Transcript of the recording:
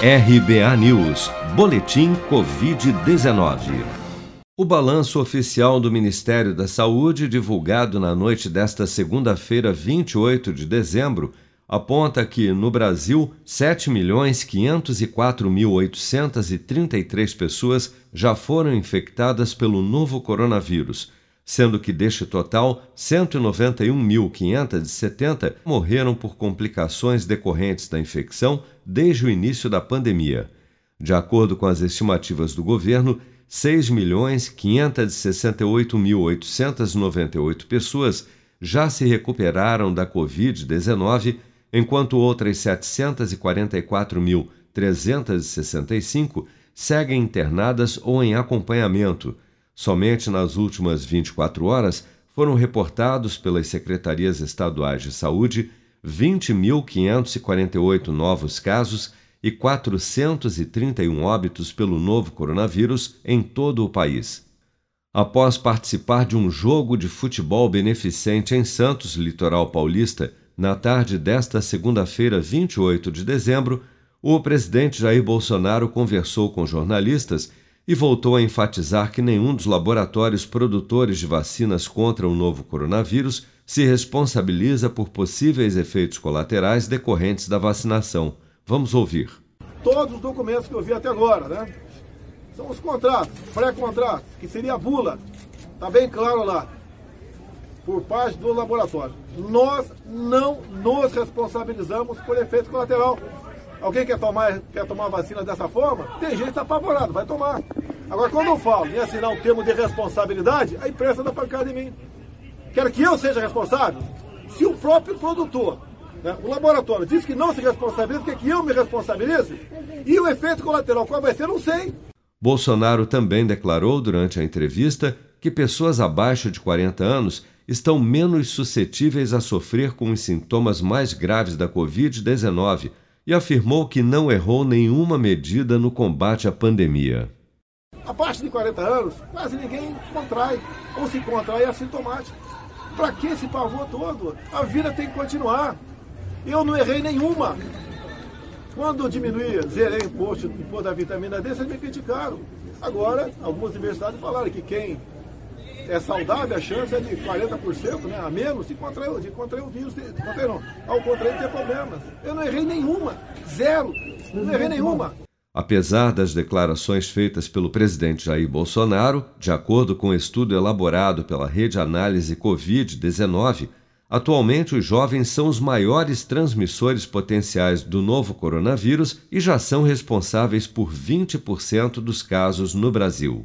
RBA News, Boletim Covid-19. O balanço oficial do Ministério da Saúde, divulgado na noite desta segunda-feira, 28 de dezembro, aponta que, no Brasil, 7.504.833 pessoas já foram infectadas pelo novo coronavírus sendo que deste total, 191.570 morreram por complicações decorrentes da infecção desde o início da pandemia. De acordo com as estimativas do governo, 6.568.898 pessoas já se recuperaram da Covid-19, enquanto outras 744.365 seguem internadas ou em acompanhamento Somente nas últimas 24 horas foram reportados pelas secretarias estaduais de saúde 20.548 novos casos e 431 óbitos pelo novo coronavírus em todo o país. Após participar de um jogo de futebol beneficente em Santos, litoral paulista, na tarde desta segunda-feira, 28 de dezembro, o presidente Jair Bolsonaro conversou com jornalistas e voltou a enfatizar que nenhum dos laboratórios produtores de vacinas contra o novo coronavírus se responsabiliza por possíveis efeitos colaterais decorrentes da vacinação. Vamos ouvir. Todos os documentos que eu vi até agora, né? São os contratos, pré-contratos, que seria a bula. Está bem claro lá. Por parte do laboratório. Nós não nos responsabilizamos por efeito colateral. Alguém quer tomar, quer tomar vacina dessa forma? Tem gente que está vai tomar. Agora, quando eu falo em assinar um termo de responsabilidade, a imprensa dá pancada em mim. Quero que eu seja responsável? Se o próprio produtor, né, o laboratório, diz que não se responsabiliza, quer que eu me responsabilize? E o efeito colateral qual vai ser? Não sei. Bolsonaro também declarou durante a entrevista que pessoas abaixo de 40 anos estão menos suscetíveis a sofrer com os sintomas mais graves da Covid-19 e afirmou que não errou nenhuma medida no combate à pandemia. Abaixo de 40 anos, quase ninguém contrai, ou se contrai é assintomático. Para que esse pavor todo? A vida tem que continuar. Eu não errei nenhuma. Quando diminuí, zerei o imposto, imposto da vitamina D, vocês me criticaram. Agora, algumas universidades falaram que quem é saudável, a chance é de 40% né, a menos de contrair, de contrair o vírus. De, contrair não, ao contrair ter problemas. Eu não errei nenhuma, zero, não errei nenhuma. Apesar das declarações feitas pelo presidente Jair Bolsonaro, de acordo com um estudo elaborado pela Rede Análise Covid-19, atualmente os jovens são os maiores transmissores potenciais do novo coronavírus e já são responsáveis por 20% dos casos no Brasil.